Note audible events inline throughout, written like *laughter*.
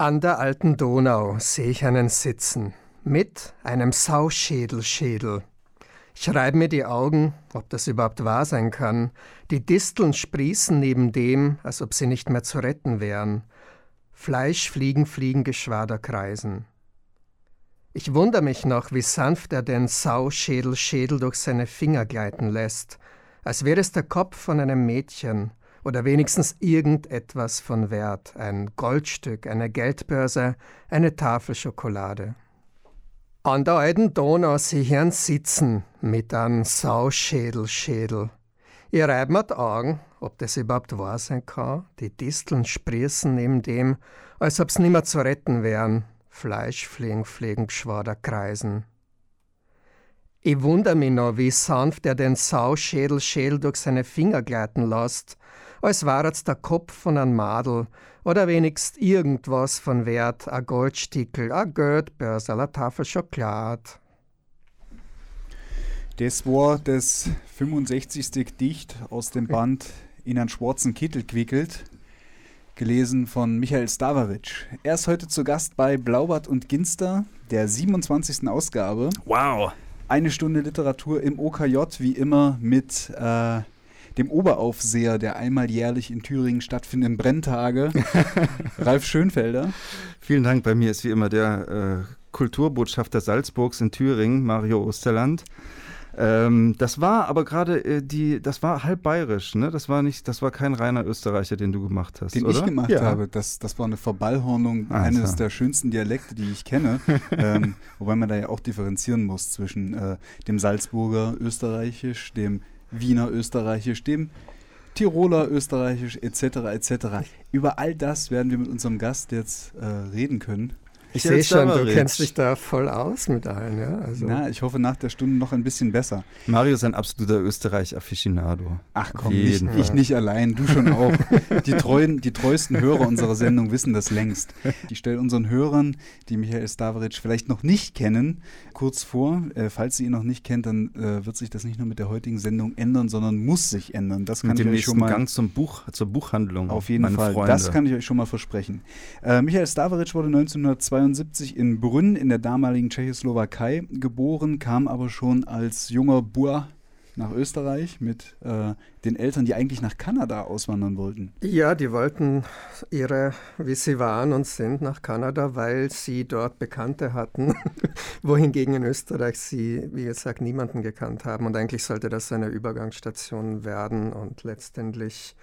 An der alten Donau sehe ich einen sitzen, mit einem Sauschädelschädel. Ich reibe mir die Augen, ob das überhaupt wahr sein kann. Die Disteln sprießen neben dem, als ob sie nicht mehr zu retten wären. Fleischfliegen, fliegen Geschwader kreisen. Ich wundere mich noch, wie sanft er den Sauschädelschädel durch seine Finger gleiten lässt, als wäre es der Kopf von einem Mädchen, oder wenigstens irgendetwas von Wert, ein Goldstück, eine Geldbörse, eine Tafel Schokolade. An der alten Donau sie hirn sitzen mit einem Sauschädelschädel. Ihr reibt mir die Augen, ob das überhaupt wahr sein kann. Die Disteln sprießen neben dem, als ob's nimmer zu retten wären. Fleischfliegen, fliegen Geschwader kreisen. Ich wunder mich noch, wie sanft er den Sauschädelschädel durch seine Finger gleiten lässt, als war es der Kopf von einem Madel oder wenigst irgendwas von Wert, a Goldstickel, a Geldbörsel, a Tafel Schokolade. Das war das 65. Gedicht aus dem Band In einen schwarzen Kittel quickelt, gelesen von Michael Stavaric. Er ist heute zu Gast bei Blaubart und Ginster, der 27. Ausgabe. Wow! Eine Stunde Literatur im OKJ, wie immer mit äh, dem Oberaufseher der einmal jährlich in Thüringen stattfindenden Brenntage, *laughs* Ralf Schönfelder. Vielen Dank. Bei mir ist wie immer der äh, Kulturbotschafter Salzburgs in Thüringen, Mario Osterland. Ähm, das war aber gerade äh, die, das war halb bayerisch, ne? Das war nicht, das war kein reiner Österreicher, den du gemacht hast, den oder? ich gemacht ja. habe. Das, das war eine Verballhornung also. eines der schönsten Dialekte, die ich kenne. *laughs* ähm, wobei man da ja auch differenzieren muss zwischen äh, dem Salzburger Österreichisch, dem Wiener Österreichisch, dem Tiroler Österreichisch etc. etc. Über all das werden wir mit unserem Gast jetzt äh, reden können. Ich sehe schon, du kennst dich da voll aus mit allen, ja? Also. Na, ich hoffe nach der Stunde noch ein bisschen besser. Mario ist ein absoluter Österreich-Afficionado. Ach komm, nicht, ich nicht allein, du schon auch. *laughs* die, treuen, die treuesten Hörer unserer Sendung wissen das längst. Ich stelle unseren Hörern, die Michael Stavaric vielleicht noch nicht kennen, kurz vor. Äh, falls sie ihn noch nicht kennt, dann äh, wird sich das nicht nur mit der heutigen Sendung ändern, sondern muss sich ändern. Das kann mit ich dem euch schon mal. Gang zum Buch, zur Buchhandlung. Auf jeden Fall. Freunde. Das kann ich euch schon mal versprechen. Äh, Michael Stavaric wurde 1902 1972 in Brünn in der damaligen Tschechoslowakei geboren, kam aber schon als junger Bur nach Österreich mit äh, den Eltern, die eigentlich nach Kanada auswandern wollten. Ja, die wollten ihre, wie sie waren und sind, nach Kanada, weil sie dort Bekannte hatten, *laughs* wohingegen in Österreich sie, wie gesagt, niemanden gekannt haben. Und eigentlich sollte das eine Übergangsstation werden und letztendlich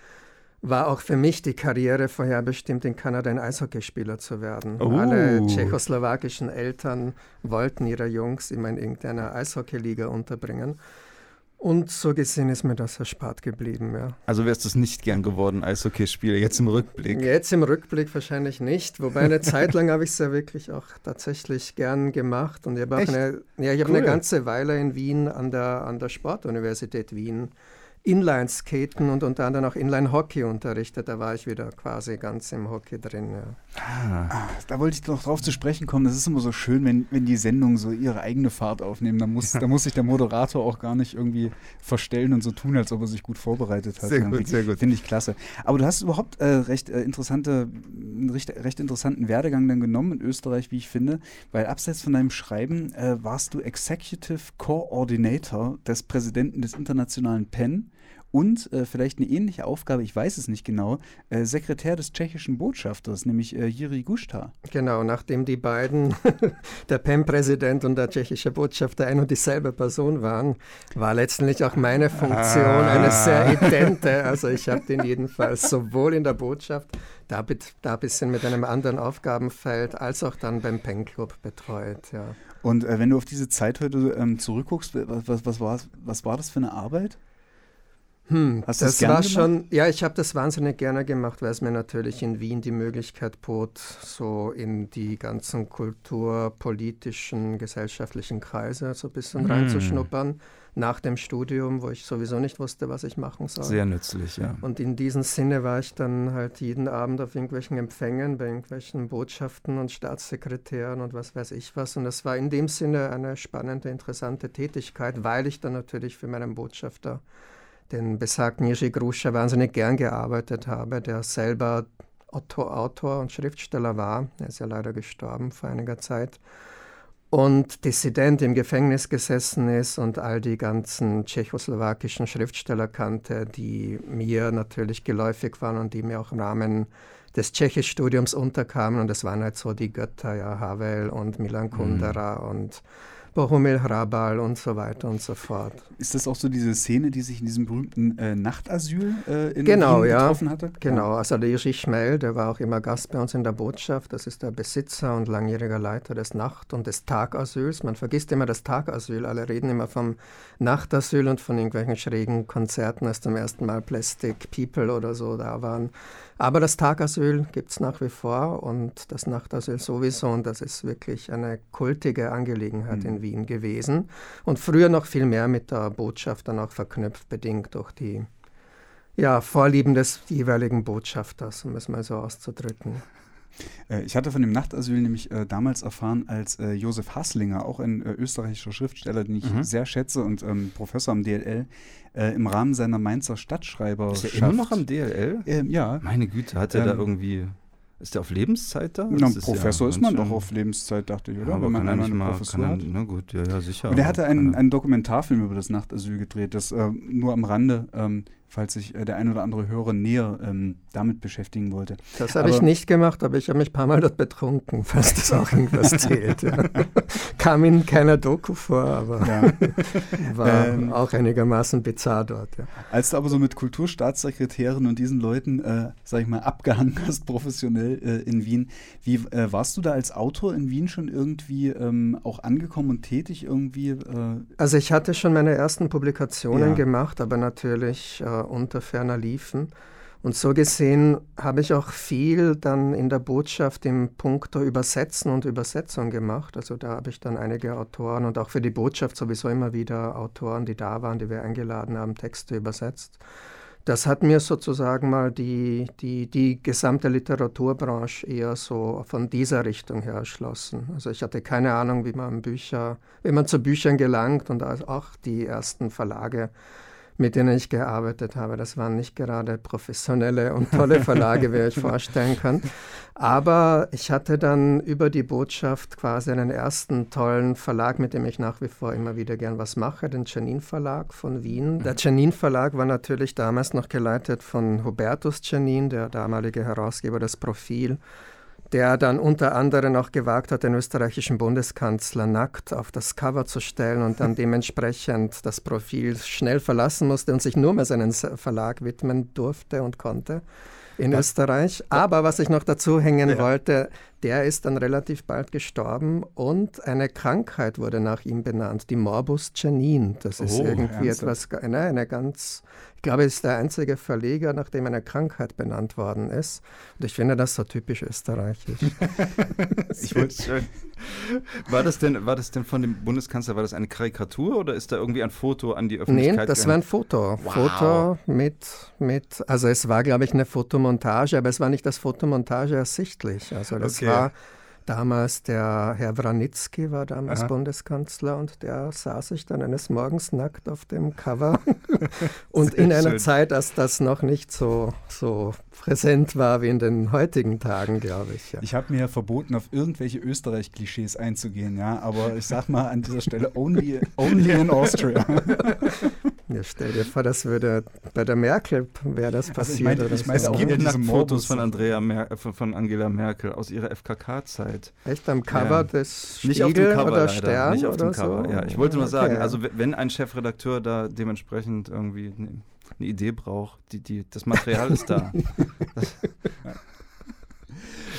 war auch für mich die Karriere vorherbestimmt, in Kanada ein Eishockeyspieler zu werden. Oh. Alle tschechoslowakischen Eltern wollten ihre Jungs immer in irgendeiner Eishockeyliga unterbringen. Und so gesehen ist mir das erspart geblieben, ja. Also wärst du es nicht gern geworden, Eishockeyspieler, jetzt im Rückblick? Jetzt im Rückblick wahrscheinlich nicht. Wobei eine Zeit lang habe ich es ja wirklich auch tatsächlich gern gemacht. Und ich habe auch eine, ja, ich cool. eine ganze Weile in Wien an der, an der Sportuniversität Wien Inline-Skaten und unter anderem auch Inline-Hockey unterrichtet. Da war ich wieder quasi ganz im Hockey drin. Ja. Ah. ah, da wollte ich noch drauf zu sprechen kommen. Das ist immer so schön, wenn, wenn die Sendungen so ihre eigene Fahrt aufnehmen. Da muss, da muss sich der Moderator auch gar nicht irgendwie verstellen und so tun, als ob er sich gut vorbereitet hat. Sehr gut, sehr gut. Finde ich klasse. Aber du hast überhaupt äh, recht, äh, interessante, recht, recht interessanten Werdegang dann genommen in Österreich, wie ich finde, weil abseits von deinem Schreiben äh, warst du Executive Coordinator des Präsidenten des internationalen PEN und äh, vielleicht eine ähnliche Aufgabe, ich weiß es nicht genau, äh, Sekretär des tschechischen Botschafters, nämlich äh, Jiri Gusta. Genau, nachdem die beiden, *laughs* der PEM-Präsident und der tschechische Botschafter ein und dieselbe Person waren, war letztendlich auch meine Funktion ah. eine sehr idente. Also ich habe den jedenfalls sowohl in der Botschaft, da, da ein bisschen mit einem anderen Aufgabenfeld, als auch dann beim PEN-Club betreut. Ja. Und äh, wenn du auf diese Zeit heute ähm, zurückguckst, was, was, was, was war das für eine Arbeit? Hm, Hast das war gemacht? schon, ja, ich habe das wahnsinnig gerne gemacht, weil es mir natürlich in Wien die Möglichkeit bot, so in die ganzen kulturpolitischen, gesellschaftlichen Kreise so ein bisschen hm. reinzuschnuppern. Nach dem Studium, wo ich sowieso nicht wusste, was ich machen soll. Sehr nützlich, ja. Und in diesem Sinne war ich dann halt jeden Abend auf irgendwelchen Empfängen, bei irgendwelchen Botschaften und Staatssekretären und was weiß ich was. Und das war in dem Sinne eine spannende, interessante Tätigkeit, weil ich dann natürlich für meinen Botschafter den besagten Jerzy Gruscha wahnsinnig gern gearbeitet habe, der selber Autor, Autor und Schriftsteller war. Er ist ja leider gestorben vor einiger Zeit und Dissident im Gefängnis gesessen ist und all die ganzen tschechoslowakischen Schriftsteller kannte, die mir natürlich geläufig waren und die mir auch im Rahmen des Tschechischstudiums unterkamen. Und das waren halt so die Götter, ja, Havel und Milan Kundera mhm. und Bohumil Hrabal und so weiter und so fort. Ist das auch so diese Szene, die sich in diesem berühmten äh, Nachtasyl äh, in genau, Wien ja. getroffen hatte? Genau, also der Jiří Schmel, der war auch immer Gast bei uns in der Botschaft. Das ist der Besitzer und langjähriger Leiter des Nacht- und des Tagasyls. Man vergisst immer das Tagasyl. Alle reden immer vom Nachtasyl und von irgendwelchen schrägen Konzerten, als zum ersten Mal Plastic People oder so da waren. Aber das Tagasyl gibt es nach wie vor und das Nachtasyl sowieso und das ist wirklich eine kultige Angelegenheit mhm. in Wien gewesen und früher noch viel mehr mit der Botschaft dann auch verknüpft, bedingt durch die ja, Vorlieben des jeweiligen Botschafters, um es mal so auszudrücken. Äh, ich hatte von dem Nachtasyl nämlich äh, damals erfahren, als äh, Josef Hasslinger, auch ein äh, österreichischer Schriftsteller, den ich mhm. sehr schätze und ähm, Professor am DLL, äh, im Rahmen seiner Mainzer Stadtschreiber. Ist er immer noch am DLL? Ähm, ja. Meine Güte, hat er ähm, da irgendwie. Ist der auf Lebenszeit da? Na, Professor ist, ja ist man doch auf Lebenszeit, dachte ich, oder? Ja, Wenn man einmal eine Professor hat. Na gut, ja, ja, sicher. Und er hatte einen, einen Dokumentarfilm über das Nachtasyl gedreht, das äh, nur am Rande ähm, falls sich äh, der ein oder andere Hörer näher ähm, damit beschäftigen wollte. Das habe ich nicht gemacht, aber ich habe mich ein paar Mal dort betrunken, falls das auch irgendwas *laughs* zählt. Ja. Kam in keiner Doku vor, aber ja. *laughs* war ähm, auch einigermaßen bizarr dort. Ja. Als du aber so mit Kulturstaatssekretären und diesen Leuten, äh, sag ich mal, abgehangen hast, professionell äh, in Wien, wie äh, warst du da als Autor in Wien schon irgendwie ähm, auch angekommen und tätig irgendwie? Äh? Also ich hatte schon meine ersten Publikationen gemacht, aber natürlich äh, unter ferner liefen. Und so gesehen habe ich auch viel dann in der Botschaft im Punkto Übersetzen und Übersetzung gemacht. Also da habe ich dann einige Autoren und auch für die Botschaft sowieso immer wieder Autoren, die da waren, die wir eingeladen haben, Texte übersetzt. Das hat mir sozusagen mal die, die, die gesamte Literaturbranche eher so von dieser Richtung her erschlossen. Also ich hatte keine Ahnung, wie man Bücher, wie man zu Büchern gelangt und auch die ersten Verlage mit denen ich gearbeitet habe. Das waren nicht gerade professionelle und tolle Verlage, wie ihr euch *laughs* vorstellen könnt. Aber ich hatte dann über die Botschaft quasi einen ersten tollen Verlag, mit dem ich nach wie vor immer wieder gern was mache, den Janin Verlag von Wien. Der Janin Verlag war natürlich damals noch geleitet von Hubertus Janin, der damalige Herausgeber des Profil der dann unter anderem auch gewagt hat, den österreichischen Bundeskanzler nackt auf das Cover zu stellen und dann dementsprechend das Profil schnell verlassen musste und sich nur mehr seinen Verlag widmen durfte und konnte in ja. Österreich. Aber was ich noch dazu hängen ja. wollte, der ist dann relativ bald gestorben und eine Krankheit wurde nach ihm benannt, die Morbus Janin. Das ist oh, irgendwie ernsthaft? etwas, eine, eine ganz glaube, es ist der einzige Verleger, nach dem eine Krankheit benannt worden ist. Und ich finde das so typisch österreichisch. *laughs* ich wollte schön. War das, denn, war das denn von dem Bundeskanzler, war das eine Karikatur oder ist da irgendwie ein Foto an die Öffentlichkeit? Nein, das war ein Foto. Wow. Foto mit, mit, also es war, glaube ich, eine Fotomontage, aber es war nicht das Fotomontage ersichtlich. Also das okay. war damals der Herr Wranitzky war damals Aha. Bundeskanzler und der sah sich dann eines Morgens nackt auf dem Cover. *laughs* und in einer schön. Zeit, als das noch nicht so, so präsent war wie in den heutigen Tagen, glaube ich. Ja. Ich habe mir ja verboten, auf irgendwelche Österreich-Klischees einzugehen, ja, aber ich sag mal an dieser Stelle only, only in Austria. *laughs* Ja, stell dir vor, das würde bei der Merkel wäre das passiert. Also ich meine, ich meine es gibt Fotos von, Andrea Mer von, Angela Merkel aus ihrer FKK-Zeit. Echt am Cover ja. des Spiegel Nicht auf dem Cover, oder leider. Stern Nicht auf dem Cover. So? Ja, ich wollte nur sagen, also wenn ein Chefredakteur da dementsprechend irgendwie eine, eine Idee braucht, die, die, das Material ist da. *laughs* das,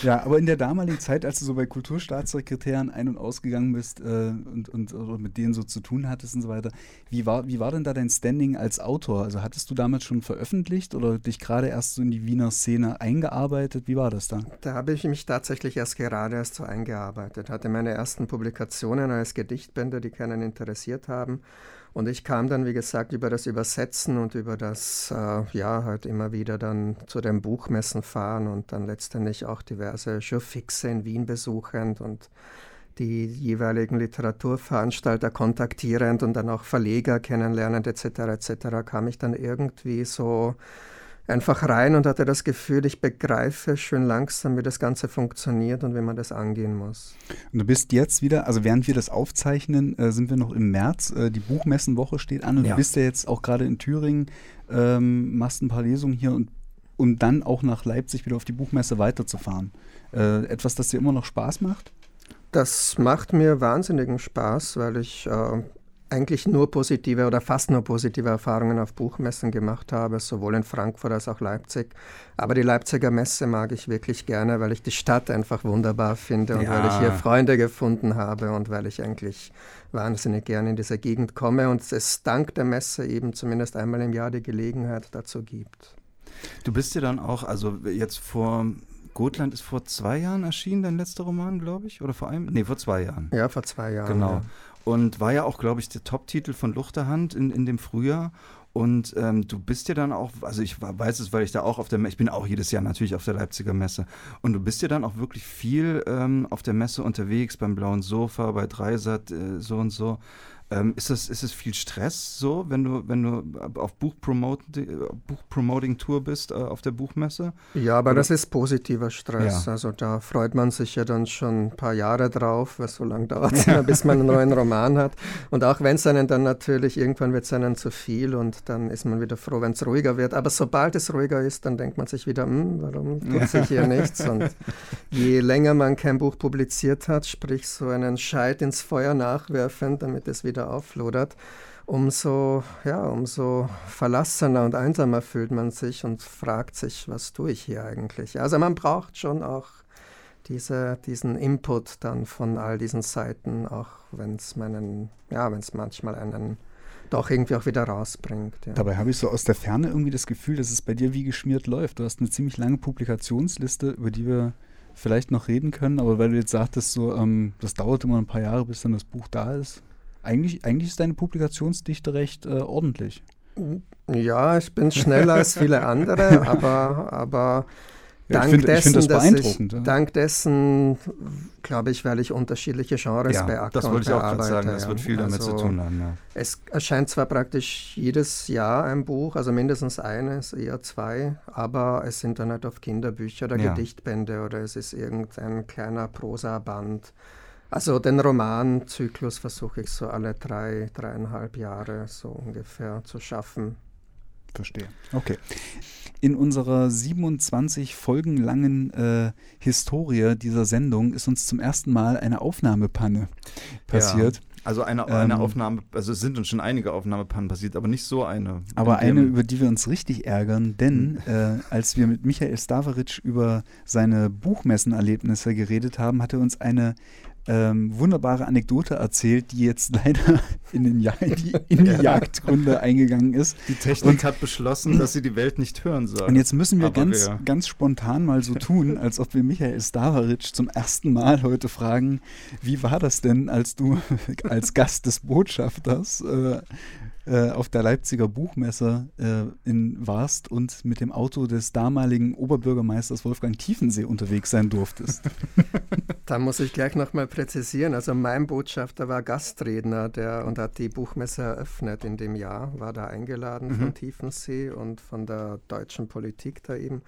ja. Aber in der damaligen Zeit, als du so bei Kulturstaatssekretären ein- und ausgegangen bist äh, und, und mit denen so zu tun hattest und so weiter, wie war, wie war denn da dein Standing als Autor? Also hattest du damals schon veröffentlicht oder dich gerade erst so in die Wiener Szene eingearbeitet? Wie war das da? Da habe ich mich tatsächlich erst gerade erst so eingearbeitet. Hatte meine ersten Publikationen als Gedichtbände, die keinen interessiert haben und ich kam dann, wie gesagt, über das Übersetzen und über das, äh, ja, halt immer wieder dann zu den Buchmessen fahren und dann letztendlich auch diverse Showfixe in Wien besuchend und die jeweiligen Literaturveranstalter kontaktierend und dann auch Verleger kennenlernend etc. etc. kam ich dann irgendwie so einfach rein und hatte das Gefühl, ich begreife schön langsam, wie das Ganze funktioniert und wie man das angehen muss. Und du bist jetzt wieder, also während wir das aufzeichnen, äh, sind wir noch im März. Äh, die Buchmessenwoche steht an und ja. du bist ja jetzt auch gerade in Thüringen, ähm, machst ein paar Lesungen hier und um dann auch nach Leipzig wieder auf die Buchmesse weiterzufahren. Äh, etwas, das dir immer noch Spaß macht? Das macht mir wahnsinnigen Spaß, weil ich äh, eigentlich nur positive oder fast nur positive Erfahrungen auf Buchmessen gemacht habe, sowohl in Frankfurt als auch Leipzig. Aber die Leipziger Messe mag ich wirklich gerne, weil ich die Stadt einfach wunderbar finde und ja. weil ich hier Freunde gefunden habe und weil ich eigentlich wahnsinnig gerne in diese Gegend komme und es dank der Messe eben zumindest einmal im Jahr die Gelegenheit dazu gibt. Du bist ja dann auch, also jetzt vor Gotland ist vor zwei Jahren erschienen, dein letzter Roman, glaube ich? Oder vor einem? Nee, vor zwei Jahren. Ja, vor zwei Jahren. Genau. Ja. Und war ja auch, glaube ich, der Top-Titel von Luchterhand in, in dem Frühjahr. Und ähm, du bist ja dann auch, also ich weiß es, weil ich da auch auf der Messe, ich bin auch jedes Jahr natürlich auf der Leipziger Messe. Und du bist ja dann auch wirklich viel ähm, auf der Messe unterwegs, beim Blauen Sofa, bei Dreisat, äh, so und so. Ähm, ist, es, ist es viel Stress so, wenn du, wenn du auf Buchpromoting-Tour bist, äh, auf der Buchmesse? Ja, aber Oder? das ist positiver Stress. Ja. Also da freut man sich ja dann schon ein paar Jahre drauf, weil so lange dauert es *laughs* ja. *laughs* bis man einen neuen Roman hat. Und auch wenn es einen dann natürlich, irgendwann wird es einen zu viel und dann ist man wieder froh, wenn es ruhiger wird. Aber sobald es ruhiger ist, dann denkt man sich wieder, hm, warum tut *laughs* sich hier nichts? Und je länger man kein Buch publiziert hat, sprich so einen Scheit ins Feuer nachwerfen, damit es wieder wieder auflodert, umso, ja, umso verlassener und einsamer fühlt man sich und fragt sich, was tue ich hier eigentlich? Also man braucht schon auch diese, diesen Input dann von all diesen Seiten, auch wenn es meinen, ja, wenn es manchmal einen doch irgendwie auch wieder rausbringt. Ja. Dabei habe ich so aus der Ferne irgendwie das Gefühl, dass es bei dir wie geschmiert läuft. Du hast eine ziemlich lange Publikationsliste, über die wir vielleicht noch reden können, aber weil du jetzt sagtest, so, ähm, das dauert immer ein paar Jahre, bis dann das Buch da ist, eigentlich, eigentlich ist deine Publikationsdichte recht äh, ordentlich. Ja, ich bin schneller als viele andere, *laughs* aber, aber ja, dank, find, dessen, ich ich, ja. dank dessen, glaube ich, weil ich unterschiedliche Genres ja, beackere Das wollte ich auch gerade sagen, das wird viel damit also, zu tun haben. Ja. Es erscheint zwar praktisch jedes Jahr ein Buch, also mindestens eines, eher zwei, aber es sind dann halt oft Kinderbücher oder Gedichtbände oder es ist irgendein kleiner Prosaband. Also den Romanzyklus versuche ich so alle drei, dreieinhalb Jahre so ungefähr zu schaffen. Verstehe. Okay. In unserer 27 Folgen langen äh, Historie dieser Sendung ist uns zum ersten Mal eine Aufnahmepanne passiert. Ja. Also eine, eine ähm, Aufnahme, also es sind uns schon einige Aufnahmepannen passiert, aber nicht so eine. Aber eine, über die wir uns richtig ärgern, denn hm. äh, als wir mit Michael Stavaric über seine Buchmessenerlebnisse geredet haben, hat er uns eine ähm, wunderbare Anekdote erzählt, die jetzt *laughs* leider in, den ja die, in die ja. Jagdgründe eingegangen ist. Die Technik und, hat beschlossen, dass sie die Welt nicht hören soll. Und jetzt müssen wir ganz, ganz spontan mal so tun, als ob wir Michael Stavaric zum ersten Mal heute fragen, wie war das denn, als du *laughs* als Gast des Botschafters äh, äh, auf der Leipziger Buchmesse äh, in warst und mit dem Auto des damaligen Oberbürgermeisters Wolfgang Tiefensee unterwegs sein durftest. *laughs* da muss ich gleich nochmal präzisieren. Also mein Botschafter war Gastredner der, und hat die Buchmesse eröffnet in dem Jahr, war da eingeladen mhm. von Tiefensee und von der deutschen Politik da eben.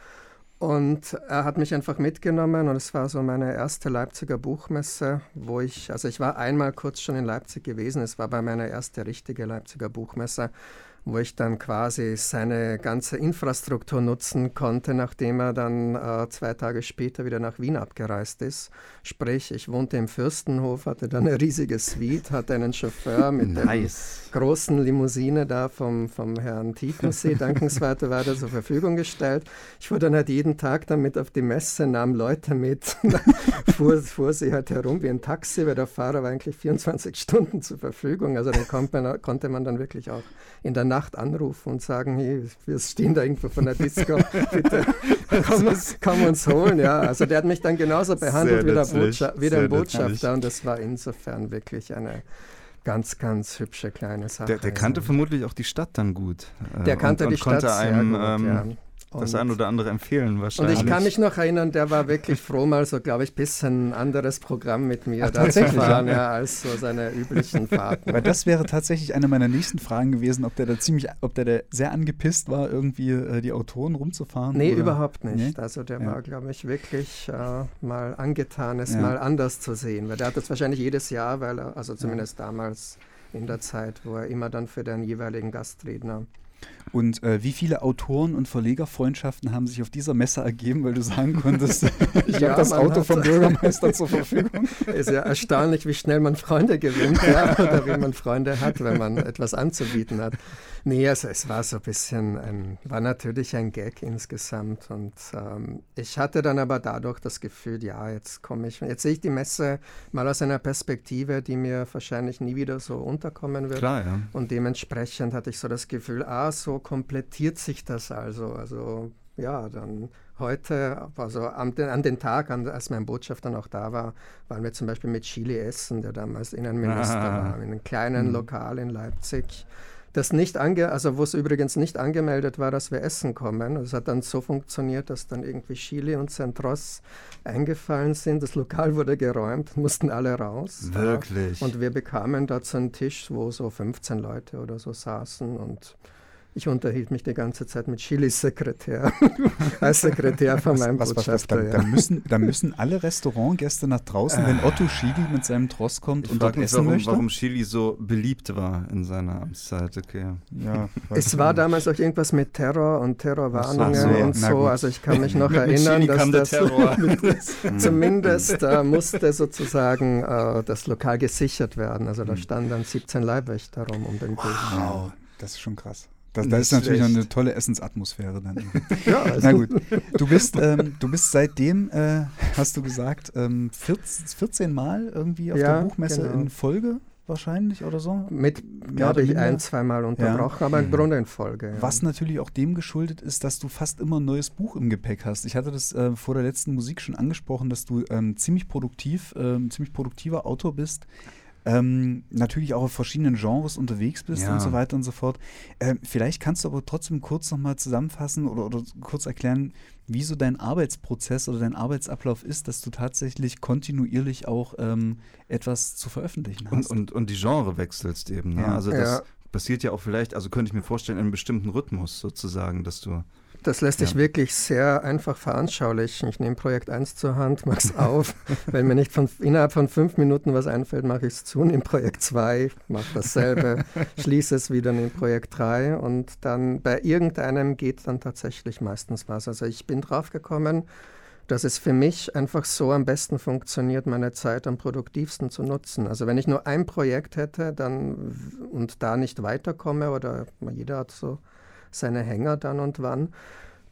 Und er hat mich einfach mitgenommen und es war so meine erste Leipziger Buchmesse, wo ich, also ich war einmal kurz schon in Leipzig gewesen, es war bei meiner ersten richtige Leipziger Buchmesse wo ich dann quasi seine ganze Infrastruktur nutzen konnte, nachdem er dann äh, zwei Tage später wieder nach Wien abgereist ist. Sprich, ich wohnte im Fürstenhof, hatte dann eine riesige Suite, hatte einen Chauffeur *laughs* mit nice. der großen Limousine da vom, vom Herrn Tiefensee, dankenswert weiter zur Verfügung gestellt. Ich fuhr dann halt jeden Tag damit auf die Messe, nahm Leute mit, *laughs* fuhr, fuhr sie halt herum wie ein Taxi, weil der Fahrer war eigentlich 24 Stunden zur Verfügung. Also dann konnte man, konnte man dann wirklich auch in der Nacht anrufen und sagen, hey, wir stehen da irgendwo von der Disco, bitte *laughs* komm uns, komm uns holen. Ja, also der hat mich dann genauso behandelt wie der, Botscha wie der Botschafter und das war insofern wirklich eine ganz, ganz hübsche kleine Sache. Der, der kannte ja. vermutlich auch die Stadt dann gut. Der kannte und, und die Stadt einem, sehr gut, ähm, ja das ein oder andere empfehlen wahrscheinlich. Und ich kann mich noch erinnern, der war wirklich froh, mal so, glaube ich, ein bisschen anderes Programm mit mir Ach, da zu fahren, ja, als so seine üblichen Fahrten. Weil das wäre tatsächlich eine meiner nächsten Fragen gewesen, ob der da ziemlich, ob der da sehr angepisst war, irgendwie äh, die Autoren rumzufahren. Nee, oder? überhaupt nicht. Nee? Also der ja. war, glaube ich, wirklich äh, mal angetan, es ja. mal anders zu sehen. Weil der hat das wahrscheinlich jedes Jahr, weil er, also zumindest damals in der Zeit, wo er immer dann für den jeweiligen Gastredner und äh, wie viele Autoren und Verlegerfreundschaften haben sich auf dieser Messe ergeben, weil du sagen konntest, *laughs* ich ja, habe das Auto vom Bürgermeister zur Verfügung? *laughs* Ist ja erstaunlich, wie schnell man Freunde gewinnt ja, *laughs* oder wie man Freunde hat, wenn man etwas anzubieten hat. Nee, also es war so ein bisschen, ein, war natürlich ein Gag insgesamt und ähm, ich hatte dann aber dadurch das Gefühl, ja, jetzt komme ich, jetzt sehe ich die Messe mal aus einer Perspektive, die mir wahrscheinlich nie wieder so unterkommen wird. Klar, ja. Und dementsprechend hatte ich so das Gefühl, ah, so komplettiert sich das also. Also ja, dann heute, also an den, an den Tag, an, als mein Botschafter noch da war, waren wir zum Beispiel mit Chili essen, der damals Innenminister ah. war, in einem kleinen mhm. Lokal in Leipzig das nicht ange, also wo es übrigens nicht angemeldet war, dass wir essen kommen. Es hat dann so funktioniert, dass dann irgendwie Chile und Centros eingefallen sind. Das Lokal wurde geräumt, mussten alle raus. *laughs* Wirklich. Ja. Und wir bekamen dazu einen Tisch, wo so 15 Leute oder so saßen und ich unterhielt mich die ganze Zeit mit Chilis Sekretär, *laughs* als Sekretär von meinem was, Botschafter. Was, was, da, ja. da, müssen, da müssen alle Restaurantgäste nach draußen, wenn Otto Chili mit seinem Tross kommt ich und dort essen warum, möchte. warum Chili so beliebt war in seiner Amtszeit. Okay. Ja, es war damals auch irgendwas mit Terror und Terrorwarnungen so, und so. Also ich kann mich noch *laughs* erinnern, dass das *laughs* zumindest äh, musste sozusagen äh, das Lokal gesichert werden. Also da hm. standen dann 17 Leibwächter rum um den Tisch. Wow, das ist schon krass. Das, das ist natürlich noch eine tolle Essensatmosphäre dann. *laughs* ja, also. Na gut. Du bist, ähm, du bist seitdem, äh, hast du gesagt, ähm, 14, 14 Mal irgendwie auf ja, der Buchmesse genau. in Folge wahrscheinlich oder so? Mit, glaube ich, ein, zweimal unterbrochen, ja. aber im Grunde in Folge. Ja. Was natürlich auch dem geschuldet ist, dass du fast immer ein neues Buch im Gepäck hast. Ich hatte das äh, vor der letzten Musik schon angesprochen, dass du ähm, ziemlich produktiv, ähm, ziemlich produktiver Autor bist ähm, natürlich auch auf verschiedenen Genres unterwegs bist ja. und so weiter und so fort. Ähm, vielleicht kannst du aber trotzdem kurz nochmal zusammenfassen oder, oder kurz erklären, wie so dein Arbeitsprozess oder dein Arbeitsablauf ist, dass du tatsächlich kontinuierlich auch ähm, etwas zu veröffentlichen hast. Und, und, und die Genre wechselst eben. Ne? Ja. Also das ja. passiert ja auch vielleicht, also könnte ich mir vorstellen, in einem bestimmten Rhythmus sozusagen, dass du das lässt sich wirklich sehr einfach veranschaulichen. Ich nehme Projekt 1 zur Hand, mache es auf. *laughs* Wenn mir nicht von, innerhalb von fünf Minuten was einfällt, mache ich es zu. Nehme Projekt 2, mache dasselbe, *laughs* schließe es wieder in Projekt 3 und dann bei irgendeinem geht dann tatsächlich meistens was. Also ich bin drauf gekommen, dass es für mich einfach so am besten funktioniert, meine Zeit am produktivsten zu nutzen. Also wenn ich nur ein Projekt hätte dann, und da nicht weiterkomme oder jeder hat so seine Hänger dann und wann,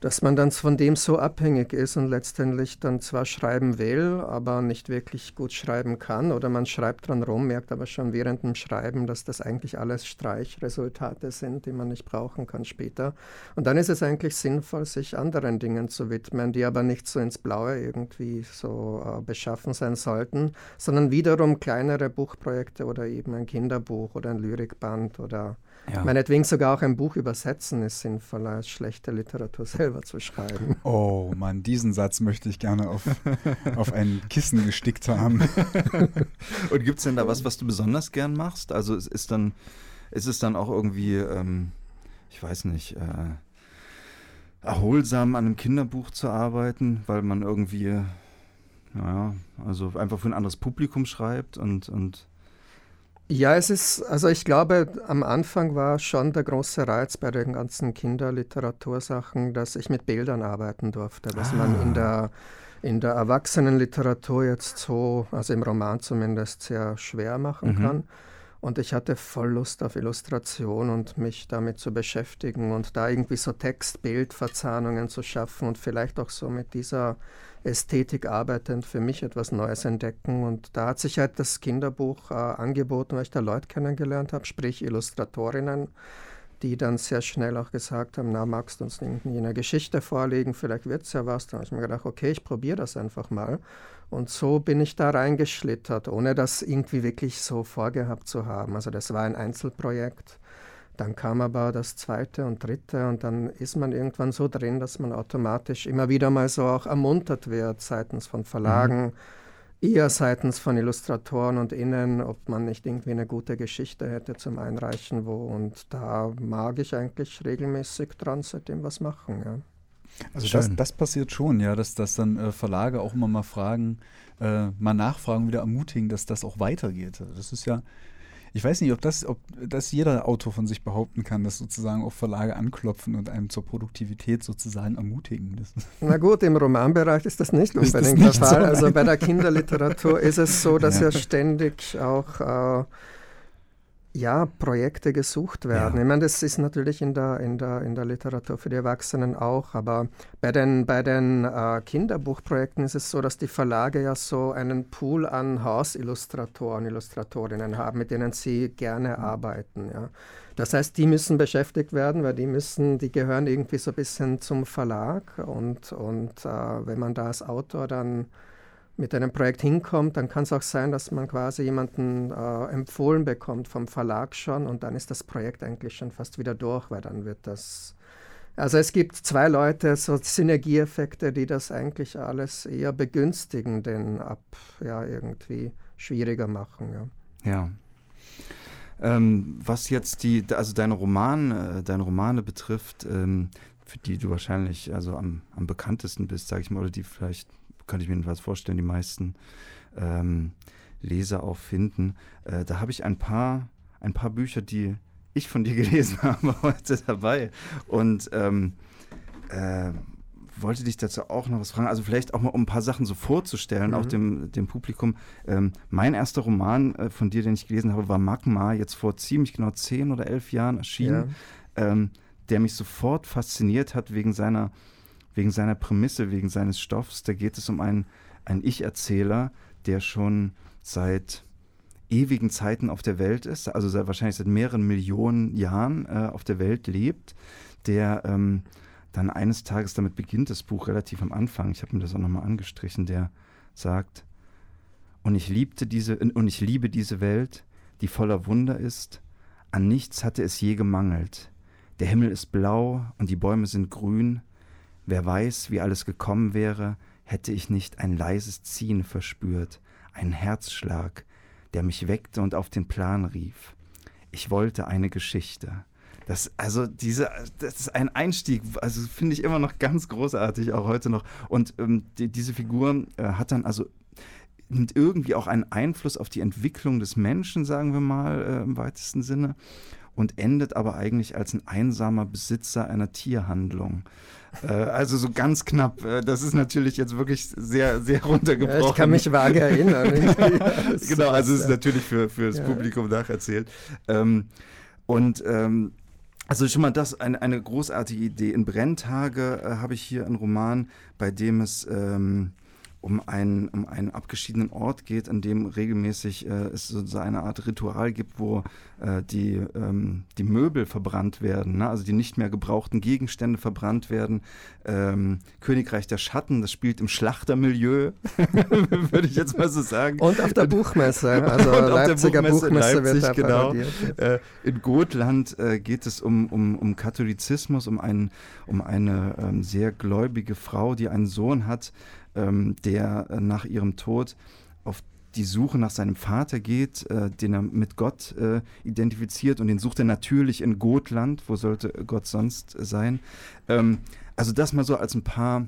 dass man dann von dem so abhängig ist und letztendlich dann zwar schreiben will, aber nicht wirklich gut schreiben kann oder man schreibt dran rum, merkt aber schon während dem Schreiben, dass das eigentlich alles Streichresultate sind, die man nicht brauchen kann später. Und dann ist es eigentlich sinnvoll, sich anderen Dingen zu widmen, die aber nicht so ins Blaue irgendwie so äh, beschaffen sein sollten, sondern wiederum kleinere Buchprojekte oder eben ein Kinderbuch oder ein Lyrikband oder ja. Meinetwegen sogar auch ein Buch übersetzen ist sinnvoller, als schlechte Literatur *laughs* selber zu schreiben. Oh Mann, diesen Satz möchte ich gerne auf, *laughs* auf ein Kissen gestickt haben. *laughs* Und gibt es denn da was, was du besonders gern machst? Also ist, ist, dann, ist es dann auch irgendwie, ähm, ich weiß nicht, äh, erholsam an einem Kinderbuch zu arbeiten, weil man irgendwie, naja, also einfach für ein anderes Publikum schreibt und, und ja, es ist, also ich glaube, am Anfang war schon der große Reiz bei den ganzen Kinderliteratursachen, dass ich mit Bildern arbeiten durfte, was ah. man in ah. der, in der Erwachsenenliteratur jetzt so, also im Roman zumindest, sehr schwer machen mhm. kann. Und ich hatte voll Lust auf Illustration und mich damit zu beschäftigen und da irgendwie so Text-Bild-Verzahnungen zu schaffen und vielleicht auch so mit dieser Ästhetik arbeitend für mich etwas Neues entdecken. Und da hat sich halt das Kinderbuch äh, angeboten, weil ich da Leute kennengelernt habe, sprich Illustratorinnen, die dann sehr schnell auch gesagt haben, na, magst du uns eine Geschichte vorlegen, vielleicht wird es ja was. Dann habe ich mir gedacht, okay, ich probiere das einfach mal. Und so bin ich da reingeschlittert, ohne das irgendwie wirklich so vorgehabt zu haben. Also das war ein Einzelprojekt Dann kam aber das zweite und dritte und dann ist man irgendwann so drin, dass man automatisch immer wieder mal so auch ermuntert wird seitens von Verlagen, mhm. eher seitens von Illustratoren und Innen, ob man nicht irgendwie eine gute Geschichte hätte zum Einreichen wo. Und da mag ich eigentlich regelmäßig dran seitdem was machen. Ja. Also das, das, passiert schon, ja, dass, dass dann äh, Verlage auch immer mal fragen, äh, mal nachfragen, wieder ermutigen, dass das auch weitergeht. Das ist ja ich weiß nicht, ob das, ob das jeder Autor von sich behaupten kann, dass sozusagen auch Verlage anklopfen und einem zur Produktivität sozusagen ermutigen. Das Na gut, im Romanbereich ist das nicht *laughs* unbedingt der Fall. So also bei der Kinderliteratur ist es so, dass ja, ja ständig auch äh, ja, Projekte gesucht werden. Ja. Ich meine, das ist natürlich in der, in, der, in der Literatur für die Erwachsenen auch, aber bei den, bei den äh, Kinderbuchprojekten ist es so, dass die Verlage ja so einen Pool an Hausillustratoren, Illustratorinnen haben, mit denen sie gerne mhm. arbeiten. Ja. Das heißt, die müssen beschäftigt werden, weil die müssen, die gehören irgendwie so ein bisschen zum Verlag und, und äh, wenn man da als Autor dann mit einem Projekt hinkommt, dann kann es auch sein, dass man quasi jemanden äh, empfohlen bekommt vom Verlag schon und dann ist das Projekt eigentlich schon fast wieder durch, weil dann wird das. Also es gibt zwei Leute, so Synergieeffekte, die das eigentlich alles eher begünstigen, den ab ja irgendwie schwieriger machen. Ja. ja. Ähm, was jetzt die, also deine Romane, äh, deine Romane betrifft, ähm, für die du wahrscheinlich also am, am bekanntesten bist, sage ich mal, oder die vielleicht könnte ich mir was vorstellen, die meisten ähm, Leser auch finden. Äh, da habe ich ein paar, ein paar Bücher, die ich von dir *laughs* gelesen habe, heute dabei. Und ähm, äh, wollte dich dazu auch noch was fragen. Also vielleicht auch mal, um ein paar Sachen so vorzustellen, mhm. auch dem, dem Publikum. Ähm, mein erster Roman äh, von dir, den ich gelesen habe, war Magma, jetzt vor ziemlich genau zehn oder elf Jahren erschienen, ja. ähm, der mich sofort fasziniert hat wegen seiner wegen seiner Prämisse, wegen seines Stoffs. Da geht es um einen, einen Ich-Erzähler, der schon seit ewigen Zeiten auf der Welt ist, also seit, wahrscheinlich seit mehreren Millionen Jahren äh, auf der Welt lebt, der ähm, dann eines Tages, damit beginnt das Buch relativ am Anfang, ich habe mir das auch nochmal angestrichen, der sagt, und ich liebte diese, und ich liebe diese Welt, die voller Wunder ist, an nichts hatte es je gemangelt. Der Himmel ist blau und die Bäume sind grün, Wer weiß, wie alles gekommen wäre, hätte ich nicht ein leises Ziehen verspürt, einen Herzschlag, der mich weckte und auf den Plan rief. Ich wollte eine Geschichte. Das, also diese, das ist ein Einstieg, also finde ich immer noch ganz großartig, auch heute noch. Und ähm, die, diese Figur äh, hat dann also nimmt irgendwie auch einen Einfluss auf die Entwicklung des Menschen, sagen wir mal äh, im weitesten Sinne, und endet aber eigentlich als ein einsamer Besitzer einer Tierhandlung. Äh, also so ganz knapp. Äh, das ist natürlich jetzt wirklich sehr, sehr runtergebrochen. Ja, ich kann mich vage erinnern. *laughs* genau, also es ist natürlich für, für das ja. Publikum nacherzählt. Ähm, und ähm, also schon mal das, eine, eine großartige Idee. In Brenntage äh, habe ich hier einen Roman, bei dem es ähm, um einen, um einen abgeschiedenen Ort geht, an dem regelmäßig äh, es so eine Art Ritual gibt, wo äh, die, ähm, die Möbel verbrannt werden, ne? also die nicht mehr gebrauchten Gegenstände verbrannt werden. Ähm, Königreich der Schatten, das spielt im Schlachtermilieu, *laughs* würde ich jetzt mal so sagen. Und auf der Buchmesse, *laughs* also Und Leipziger Buchmesse, Buchmesse Leipzig, wird genau. Äh, in Gotland äh, geht es um, um, um Katholizismus, um, einen, um eine ähm, sehr gläubige Frau, die einen Sohn hat, ähm, der äh, nach ihrem Tod auf die Suche nach seinem Vater geht, äh, den er mit Gott äh, identifiziert und den sucht er natürlich in Gotland. Wo sollte Gott sonst sein? Ähm, also das mal so als ein paar,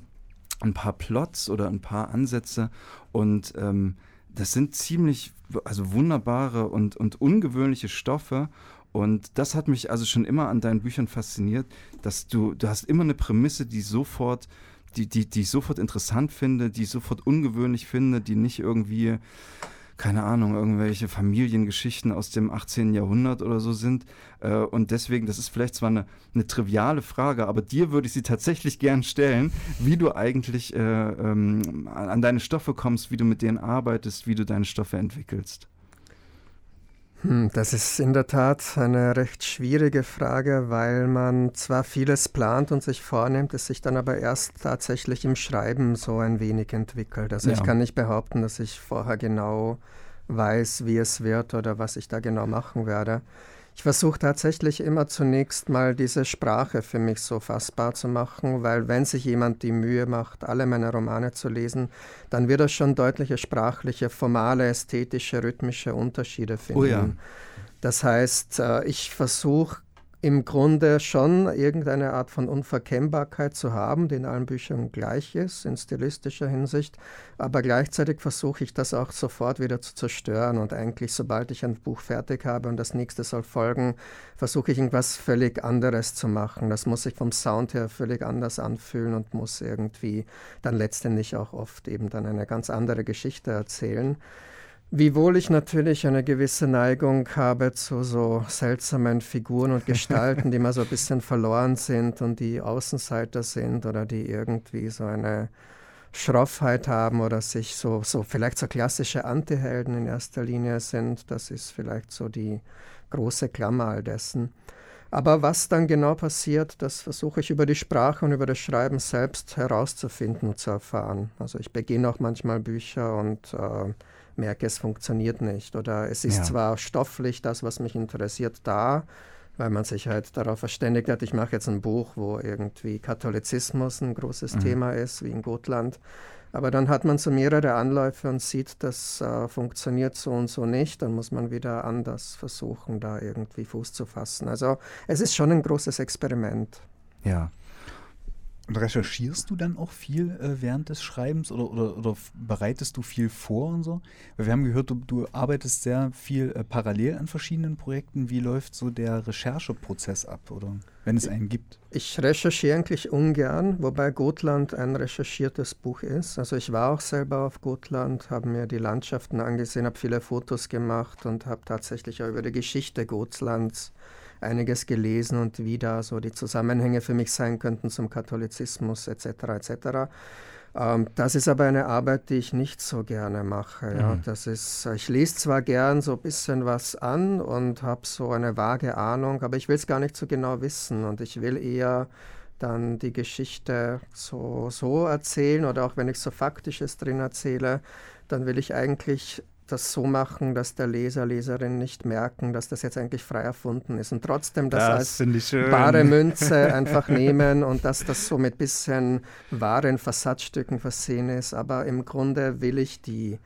ein paar Plots oder ein paar Ansätze und ähm, das sind ziemlich, also wunderbare und, und ungewöhnliche Stoffe und das hat mich also schon immer an deinen Büchern fasziniert, dass du, du hast immer eine Prämisse, die sofort die, die, die ich sofort interessant finde, die ich sofort ungewöhnlich finde, die nicht irgendwie, keine Ahnung, irgendwelche Familiengeschichten aus dem 18. Jahrhundert oder so sind. Äh, und deswegen, das ist vielleicht zwar eine, eine triviale Frage, aber dir würde ich sie tatsächlich gern stellen, wie du eigentlich äh, ähm, an deine Stoffe kommst, wie du mit denen arbeitest, wie du deine Stoffe entwickelst. Hm, das ist in der Tat eine recht schwierige Frage, weil man zwar vieles plant und sich vornimmt, es sich dann aber erst tatsächlich im Schreiben so ein wenig entwickelt. Also ja. ich kann nicht behaupten, dass ich vorher genau weiß, wie es wird oder was ich da genau machen werde. Ich versuche tatsächlich immer zunächst mal diese Sprache für mich so fassbar zu machen, weil wenn sich jemand die Mühe macht, alle meine Romane zu lesen, dann wird er schon deutliche sprachliche, formale, ästhetische, rhythmische Unterschiede finden. Oh ja. Das heißt, äh, ich versuche im Grunde schon irgendeine Art von Unverkennbarkeit zu haben, die in allen Büchern gleich ist, in stilistischer Hinsicht. Aber gleichzeitig versuche ich das auch sofort wieder zu zerstören. Und eigentlich, sobald ich ein Buch fertig habe und das nächste soll folgen, versuche ich irgendwas völlig anderes zu machen. Das muss sich vom Sound her völlig anders anfühlen und muss irgendwie dann letztendlich auch oft eben dann eine ganz andere Geschichte erzählen. Wiewohl ich natürlich eine gewisse Neigung habe zu so seltsamen Figuren und Gestalten, die mal so ein bisschen verloren sind und die Außenseiter sind oder die irgendwie so eine Schroffheit haben oder sich so, so vielleicht so klassische Antihelden in erster Linie sind. Das ist vielleicht so die große Klammer all dessen. Aber was dann genau passiert, das versuche ich über die Sprache und über das Schreiben selbst herauszufinden und zu erfahren. Also ich beginne auch manchmal Bücher und äh, merke, es funktioniert nicht. Oder es ist ja. zwar stofflich das, was mich interessiert, da, weil man sich halt darauf verständigt hat, ich mache jetzt ein Buch, wo irgendwie Katholizismus ein großes mhm. Thema ist, wie in Gotland. Aber dann hat man so mehrere Anläufe und sieht, das äh, funktioniert so und so nicht. Dann muss man wieder anders versuchen, da irgendwie Fuß zu fassen. Also es ist schon ein großes Experiment. Ja. Und recherchierst du dann auch viel äh, während des Schreibens oder, oder, oder, bereitest du viel vor und so? Weil wir haben gehört, du, du arbeitest sehr viel äh, parallel an verschiedenen Projekten. Wie läuft so der Rechercheprozess ab oder wenn es einen gibt? Ich recherchiere eigentlich ungern, wobei Gotland ein recherchiertes Buch ist. Also ich war auch selber auf Gotland, habe mir die Landschaften angesehen, habe viele Fotos gemacht und habe tatsächlich auch über die Geschichte Gotlands einiges gelesen und wie da so die Zusammenhänge für mich sein könnten zum Katholizismus etc. etc. Ähm, das ist aber eine Arbeit, die ich nicht so gerne mache. Ja. Mhm. Das ist, ich lese zwar gern so ein bisschen was an und habe so eine vage Ahnung, aber ich will es gar nicht so genau wissen und ich will eher dann die Geschichte so, so erzählen oder auch wenn ich so Faktisches drin erzähle, dann will ich eigentlich das so machen, dass der Leser, Leserin nicht merken, dass das jetzt eigentlich frei erfunden ist und trotzdem das, das als bare *laughs* Münze einfach nehmen und dass das so mit bisschen wahren Versatzstücken versehen ist. Aber im Grunde will ich die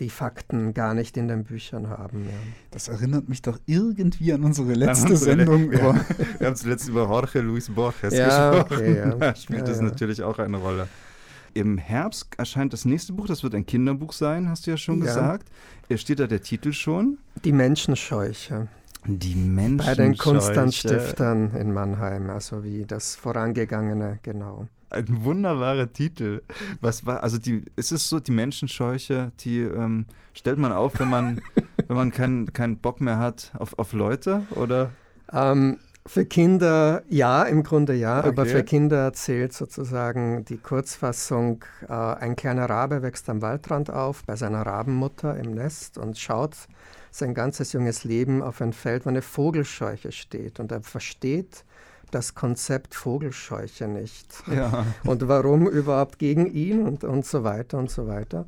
die Fakten gar nicht in den Büchern haben. Ja. Das erinnert mich doch irgendwie an unsere letzte Sendung. Ja. *laughs* Wir haben zuletzt über Jorge Luis Borges ja, gesprochen. Okay, ja. Da *laughs* spielt das natürlich auch eine Rolle. Im Herbst erscheint das nächste Buch, das wird ein Kinderbuch sein, hast du ja schon ja. gesagt. Steht da der Titel schon? Die Menschenscheuche. Die Menschenscheuche. Bei den Konstantstiftern in Mannheim, also wie das vorangegangene, genau. Ein wunderbarer Titel. Was war, also die, ist es so, die Menschenscheuche, die ähm, stellt man auf, wenn man, *laughs* wenn man keinen kein Bock mehr hat auf, auf Leute, oder? Ähm, für Kinder ja, im Grunde ja, okay. aber für Kinder erzählt sozusagen die Kurzfassung, äh, ein kleiner Rabe wächst am Waldrand auf bei seiner Rabenmutter im Nest und schaut sein ganzes junges Leben auf ein Feld, wo eine Vogelscheuche steht und er versteht das Konzept Vogelscheuche nicht ja. und warum überhaupt gegen ihn und, und so weiter und so weiter.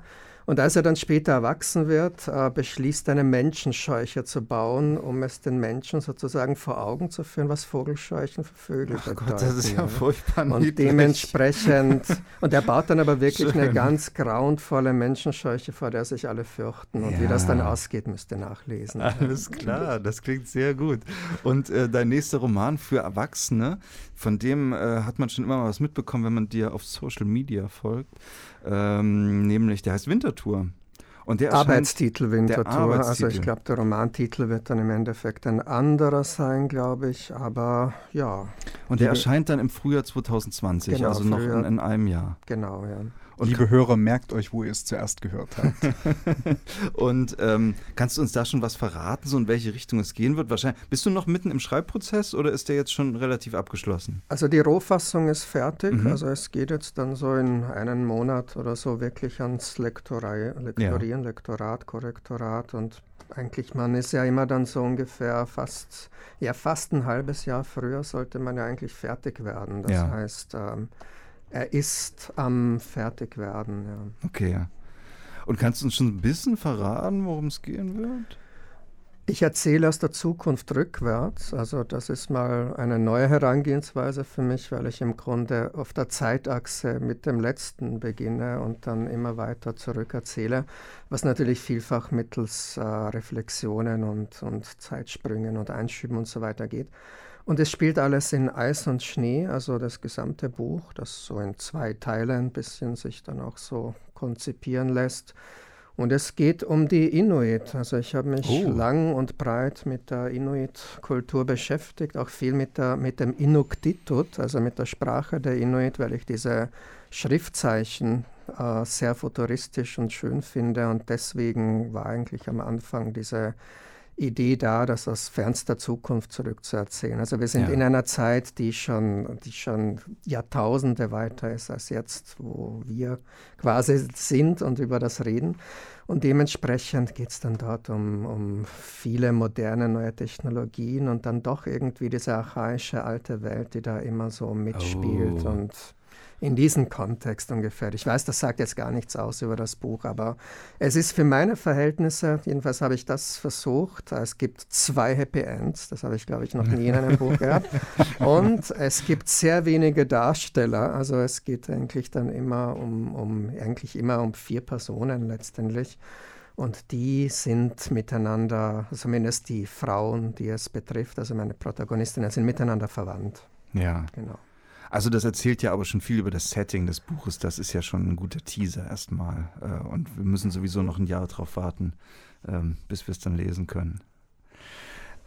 Und als er dann später erwachsen wird, äh, beschließt er, eine Menschenscheuche zu bauen, um es den Menschen sozusagen vor Augen zu führen, was Vogelscheuchen für Vögel Ach bedeuten. Gott, das ist ja furchtbar Und niedlich. dementsprechend, und er baut dann aber wirklich Schön. eine ganz grauenvolle Menschenscheuche, vor der sich alle fürchten. Und ja. wie das dann ausgeht, müsst ihr nachlesen. Alles klar, das klingt sehr gut. Und äh, dein nächster Roman für Erwachsene, von dem äh, hat man schon immer mal was mitbekommen, wenn man dir auf Social Media folgt ähm, nämlich der heißt Wintertour. Und der Arbeitstitel Wintertour. Der Arbeitstitel. Also ich glaube, der Romantitel wird dann im Endeffekt ein anderer sein, glaube ich. Aber ja. Und der erscheint dann im Frühjahr 2020, genau, also noch in, in, einem Jahr. Genau, ja. Und Liebe Hörer, merkt euch, wo ihr es zuerst gehört habt. *laughs* und ähm, kannst du uns da schon was verraten, so in welche Richtung es gehen wird? Wahrscheinlich. Bist du noch mitten im Schreibprozess oder ist der jetzt schon relativ abgeschlossen? Also die Rohfassung ist fertig. Mhm. Also es geht jetzt dann so in einen Monat oder so wirklich ans Lektorei, Lektorieren, ja. Lektorat, Korrektorat und eigentlich, man ist ja immer dann so ungefähr fast, ja fast ein halbes Jahr früher sollte man ja eigentlich fertig werden. Das ja. heißt, ähm, er ist am Fertigwerden, ja. Okay, ja. Und kannst du uns schon ein bisschen verraten, worum es gehen wird? Ich erzähle aus der Zukunft rückwärts. Also das ist mal eine neue Herangehensweise für mich, weil ich im Grunde auf der Zeitachse mit dem Letzten beginne und dann immer weiter zurück erzähle, was natürlich vielfach mittels äh, Reflexionen und, und Zeitsprüngen und Einschüben und so weiter geht. Und es spielt alles in Eis und Schnee, also das gesamte Buch, das so in zwei Teile ein bisschen sich dann auch so konzipieren lässt. Und es geht um die Inuit. Also ich habe mich oh. lang und breit mit der Inuit-Kultur beschäftigt, auch viel mit, der, mit dem Inuktitut, also mit der Sprache der Inuit, weil ich diese Schriftzeichen äh, sehr futuristisch und schön finde. Und deswegen war eigentlich am Anfang diese Idee da, das aus fernster Zukunft zurückzuerzählen. Also wir sind ja. in einer Zeit, die schon, die schon Jahrtausende weiter ist als jetzt, wo wir quasi sind und über das reden. Und dementsprechend geht es dann dort um, um viele moderne neue Technologien und dann doch irgendwie diese archaische alte Welt, die da immer so mitspielt. Oh. Und in diesem Kontext ungefähr. Ich weiß, das sagt jetzt gar nichts aus über das Buch, aber es ist für meine Verhältnisse, jedenfalls habe ich das versucht. Es gibt zwei Happy Ends, das habe ich, glaube ich, noch nie in einem Buch gehabt. *laughs* Und es gibt sehr wenige Darsteller, also es geht eigentlich dann immer um, um eigentlich immer um vier Personen letztendlich. Und die sind miteinander, zumindest die Frauen, die es betrifft, also meine Protagonistinnen, sind miteinander verwandt. Ja. Genau. Also das erzählt ja aber schon viel über das Setting des Buches. Das ist ja schon ein guter Teaser erstmal. Äh, und wir müssen sowieso noch ein Jahr darauf warten, ähm, bis wir es dann lesen können.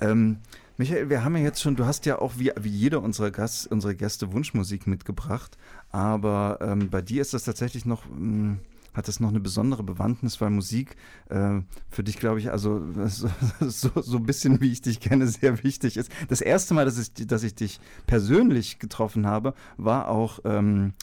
Ähm, Michael, wir haben ja jetzt schon, du hast ja auch wie, wie jeder unserer, Gast, unsere Gäste Wunschmusik mitgebracht, aber ähm, bei dir ist das tatsächlich noch mh, hm, hat das noch eine besondere Bewandtnis, weil Musik äh, für dich, glaube ich, also *laughs* so, so, so, ein bisschen, wie ich dich kenne, sehr wichtig ist. Das erste Mal, dass ich, dass ich dich persönlich getroffen habe, war auch ähm,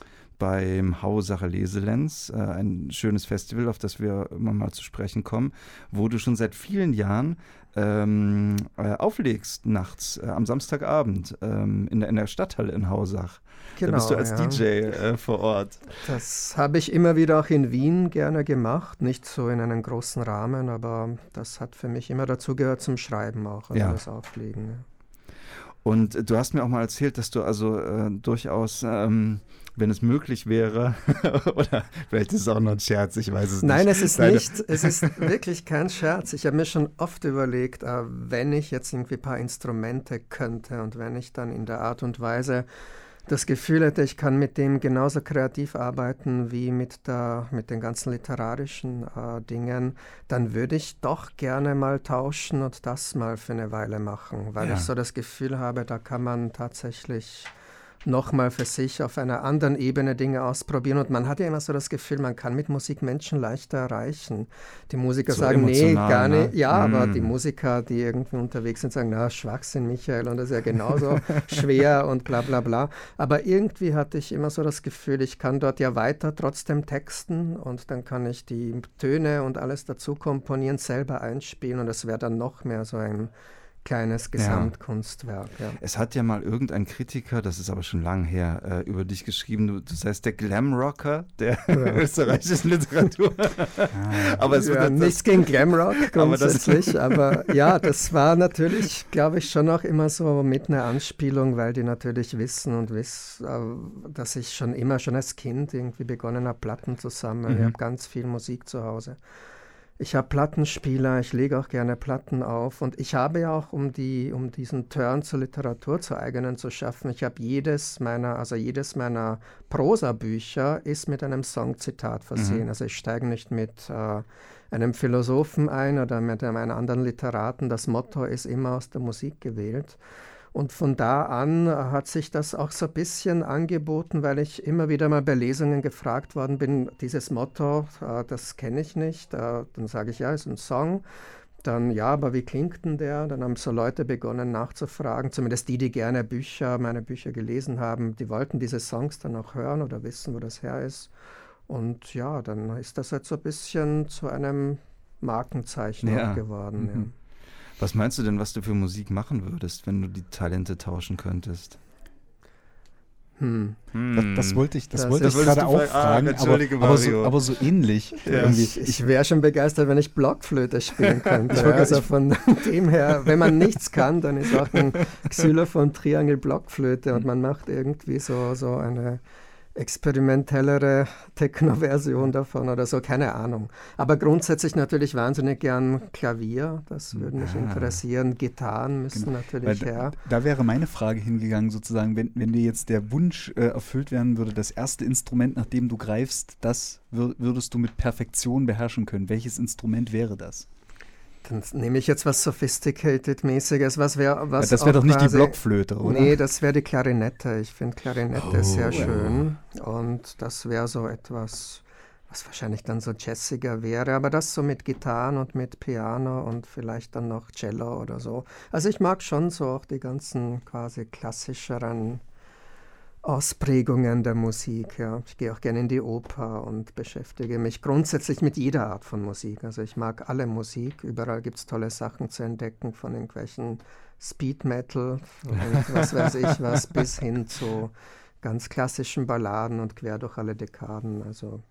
beim Hausache Leselenz, äh, ein schönes Festival, auf das wir immer mal zu sprechen kommen, wo du schon seit vielen Jahren ähm, äh, auflegst nachts äh, am Samstagabend ähm, in, der, in der Stadthalle in Hausach. Genau, da bist du genau, als ja. DJ äh, vor Ort. Das habe ich immer wieder auch in Wien gerne gemacht, nicht so in einem großen Rahmen, aber das hat für mich immer dazu gehört zum Schreiben auch, also ja. das Auflegen. Ja. Und du hast mir auch mal erzählt, dass du also äh, durchaus, ähm, wenn es möglich wäre, *laughs* oder vielleicht ist es auch noch ein Scherz, ich weiß es Nein, nicht. Nein, es ist Deine nicht, *laughs* es ist wirklich kein Scherz. Ich habe mir schon oft überlegt, äh, wenn ich jetzt irgendwie ein paar Instrumente könnte und wenn ich dann in der Art und Weise das Gefühl hätte, ich kann mit dem genauso kreativ arbeiten wie mit, der, mit den ganzen literarischen äh, Dingen, dann würde ich doch gerne mal tauschen und das mal für eine Weile machen, weil ja. ich so das Gefühl habe, da kann man tatsächlich nochmal für sich auf einer anderen Ebene Dinge ausprobieren. Und man hat ja immer so das Gefühl, man kann mit Musik Menschen leichter erreichen. Die Musiker so sagen, nee, gar nicht. Ne? Ja, mm. aber die Musiker, die irgendwie unterwegs sind, sagen, na, Schwachsinn, Michael, und das ist ja genauso *laughs* schwer und bla bla bla. Aber irgendwie hatte ich immer so das Gefühl, ich kann dort ja weiter trotzdem texten und dann kann ich die Töne und alles dazu komponieren, selber einspielen und es wäre dann noch mehr so ein kleines Gesamtkunstwerk. Ja. Ja. Es hat ja mal irgendein Kritiker, das ist aber schon lang her, äh, über dich geschrieben, du, das heißt der Glamrocker der ja. *laughs* österreichischen Literatur. Ah, aber es ja, nichts gegen Glamrock *laughs* grundsätzlich, aber, aber, ja, das war natürlich, glaube ich, schon auch immer so mit einer Anspielung, weil die natürlich wissen und wissen, äh, dass ich schon immer, schon als Kind irgendwie begonnen habe, Platten zu sammeln. Mhm. Ich habe ganz viel Musik zu Hause. Ich habe Plattenspieler, ich lege auch gerne Platten auf und ich habe ja auch, um, die, um diesen Turn zur Literatur zu eigenen zu schaffen, ich habe jedes meiner, also jedes meiner Prosabücher ist mit einem Songzitat versehen. Mhm. Also ich steige nicht mit äh, einem Philosophen ein oder mit einem anderen Literaten. Das Motto ist immer aus der Musik gewählt. Und von da an hat sich das auch so ein bisschen angeboten, weil ich immer wieder mal bei Lesungen gefragt worden bin, dieses Motto, äh, das kenne ich nicht. Äh, dann sage ich, ja, ist ein Song. Dann, ja, aber wie klingt denn der? Dann haben so Leute begonnen nachzufragen, zumindest die, die gerne Bücher, meine Bücher gelesen haben, die wollten diese Songs dann auch hören oder wissen, wo das her ist. Und ja, dann ist das halt so ein bisschen zu einem Markenzeichen ja. geworden. Mhm. Ja. Was meinst du denn, was du für Musik machen würdest, wenn du die Talente tauschen könntest? Hm. Das, das, wollte ich, das, das wollte ich gerade auch fragen, ah, aber, aber, so, aber, so, ähnlich. *laughs* Ja. Ich, ich wäre schon begeistert, wenn ich Blockflöte spielen *laughs* könnte. ja, also von *laughs* dem her, wenn man nichts kann, dann ist auch ein Xylophon Triangel Blockflöte und man macht irgendwie so, so eine experimentellere Techno-Version davon oder so, keine Ahnung. Aber grundsätzlich natürlich wahnsinnig gern Klavier, das würde mich ah. interessieren. Gitarren müssen genau. natürlich Weil her. Da, da, wäre meine Frage hingegangen, sozusagen, wenn, wenn dir jetzt der Wunsch äh, erfüllt werden würde, das erste Instrument, nach dem du greifst, das würdest du mit Perfektion beherrschen können. Welches Instrument wäre das? Dann nehme ich jetzt was Sophisticated-mäßiges. Was wäre was ja, Das wäre doch nicht quasi, die Blockflöte, oder? Nee, das wäre die Klarinette. Ich finde Klarinette oh, sehr schön. Ja. Und das wäre so etwas, was wahrscheinlich dann so jazziger wäre. Aber das so mit Gitarren und mit Piano und vielleicht dann noch Cello oder so. Also ich mag schon so auch die ganzen quasi klassischeren Ausprägungen der Musik. Ja. Ich gehe auch gerne in die Oper und beschäftige mich grundsätzlich mit jeder Art von Musik. Also ich mag alle Musik. Überall gibt es tolle Sachen zu entdecken, von irgendwelchen Speed Metal und was weiß ich was, bis hin zu ganz klassischen Balladen und quer durch alle Dekaden. Also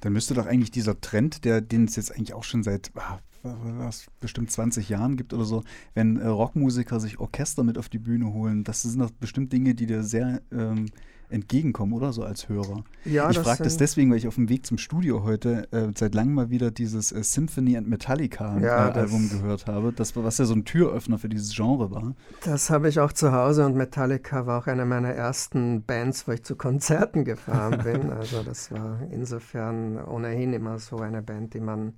dann müsste doch eigentlich dieser Trend, der, den es jetzt eigentlich auch schon seit ah, was bestimmt 20 Jahren gibt oder so, wenn äh, Rockmusiker sich Orchester mit auf die Bühne holen, das sind doch bestimmt Dinge, die dir sehr ähm, entgegenkommen, oder so als Hörer. Ja, ich frage das deswegen, weil ich auf dem Weg zum Studio heute äh, seit langem mal wieder dieses äh, Symphony and Metallica ja, äh, Album gehört habe, das was ja so ein Türöffner für dieses Genre war. Das habe ich auch zu Hause und Metallica war auch eine meiner ersten Bands, wo ich zu Konzerten gefahren *laughs* bin. Also das war insofern ohnehin immer so eine Band, die man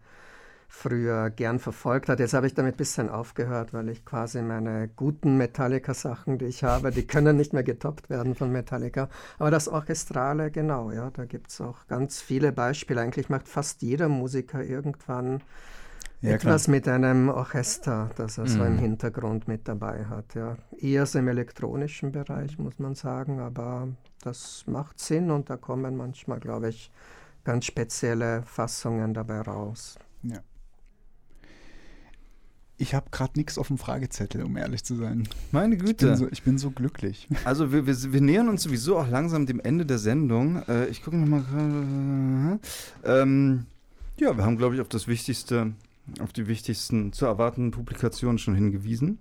früher gern verfolgt hat. Jetzt habe ich damit ein bisschen aufgehört, weil ich quasi meine guten Metallica-Sachen, die ich habe, die können nicht mehr getoppt werden von Metallica. Aber das Orchestrale, genau, ja, da gibt es auch ganz viele Beispiele. Eigentlich macht fast jeder Musiker irgendwann ja, etwas klar. mit einem Orchester, das er mhm. so im mhm. Hintergrund mit dabei hat. Ja. Eher so im elektronischen Bereich, muss man sagen, aber das macht Sinn und da kommen manchmal, glaube ich, ganz spezielle Fassungen dabei raus. Ja. Ich habe gerade nichts auf dem Fragezettel, um ehrlich zu sein. Meine Güte. Ich bin so, ich bin so glücklich. Also wir, wir, wir, nähern uns sowieso auch langsam dem Ende der Sendung. Äh, ich gucke nochmal gerade. Ähm, ja, wir haben, glaube ich, auf das Wichtigste, auf die wichtigsten zu erwartenden Publikationen schon hingewiesen.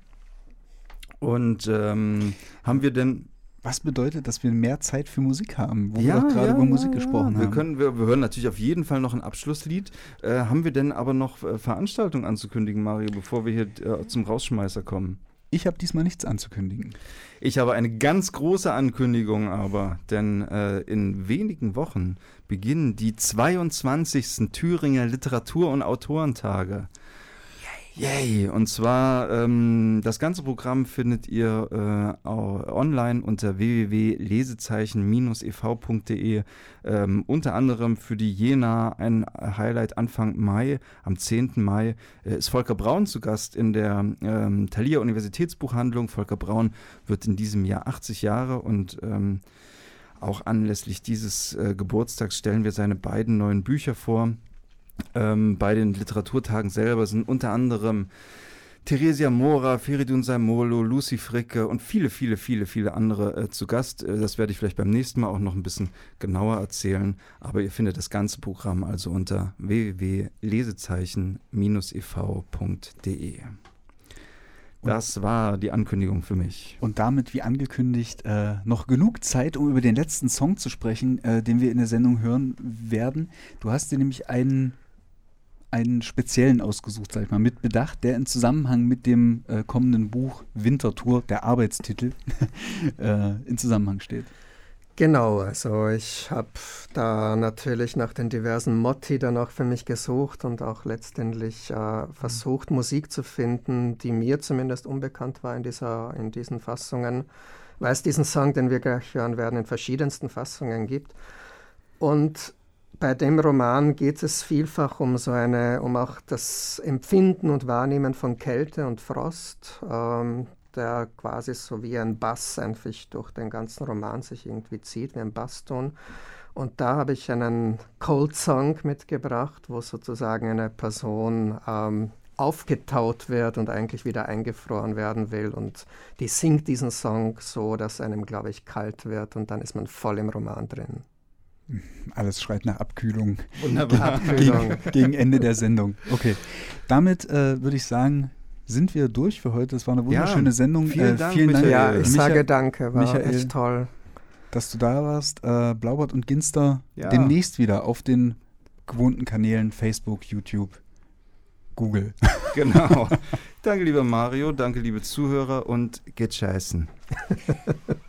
Und ähm, haben wir denn was bedeutet, dass wir mehr Zeit für Musik haben, wo ja, wir doch gerade ja, über Musik ja, gesprochen wir haben. Können, wir, wir hören natürlich auf jeden Fall noch ein Abschlusslied. Äh, haben wir denn aber noch äh, Veranstaltungen anzukündigen, Mario, bevor wir hier äh, zum Rausschmeißer kommen? Ich habe diesmal nichts anzukündigen. Ich habe eine ganz große Ankündigung aber, denn äh, in wenigen Wochen beginnen die 22. Thüringer Literatur- und Autorentage. Yay! Und zwar, ähm, das ganze Programm findet ihr äh, online unter www.lesezeichen-ev.de. Ähm, unter anderem für die Jena ein Highlight Anfang Mai. Am 10. Mai äh, ist Volker Braun zu Gast in der ähm, Thalia Universitätsbuchhandlung. Volker Braun wird in diesem Jahr 80 Jahre und ähm, auch anlässlich dieses äh, Geburtstags stellen wir seine beiden neuen Bücher vor. Ähm, bei den Literaturtagen selber sind unter anderem Theresia Mora, Feridun Saimolo, Lucy Fricke und viele, viele, viele, viele andere äh, zu Gast. Äh, das werde ich vielleicht beim nächsten Mal auch noch ein bisschen genauer erzählen. Aber ihr findet das ganze Programm also unter www.lesezeichen-ev.de. Das war die Ankündigung für mich. Und damit, wie angekündigt, äh, noch genug Zeit, um über den letzten Song zu sprechen, äh, den wir in der Sendung hören werden. Du hast dir nämlich einen einen speziellen ausgesucht, sag ich mal, mit Bedacht, der in Zusammenhang mit dem äh, kommenden Buch Wintertour, der Arbeitstitel, *laughs* äh, in Zusammenhang steht. Genau, also ich habe da natürlich nach den diversen Motti dann auch für mich gesucht und auch letztendlich äh, versucht, Musik zu finden, die mir zumindest unbekannt war in, dieser, in diesen Fassungen, weil es diesen Song, den wir gleich hören werden, in verschiedensten Fassungen gibt. Und bei dem Roman geht es vielfach um so eine, um auch das Empfinden und Wahrnehmen von Kälte und Frost, ähm, der quasi so wie ein Bass einfach durch den ganzen Roman sich irgendwie zieht, wie ein Basston. Und da habe ich einen Cold Song mitgebracht, wo sozusagen eine Person ähm, aufgetaut wird und eigentlich wieder eingefroren werden will. Und die singt diesen Song so, dass einem, glaube ich, kalt wird und dann ist man voll im Roman drin. Alles schreit nach Abkühlung. Wunderbar. Abkühlung. Gegen, gegen Ende der Sendung. Okay. Damit äh, würde ich sagen, sind wir durch für heute. Das war eine wunderschöne ja, Sendung. Vielen, äh, Dank, vielen Dank. Ja, ich Michael, sage danke, war Michael, echt toll. Dass du da warst. Äh, Blaubart und Ginster ja. demnächst wieder auf den gewohnten Kanälen Facebook, YouTube, Google. *laughs* Genau. danke, lieber Mario. Danke, liebe Zuhörer und geht scheißen. *laughs*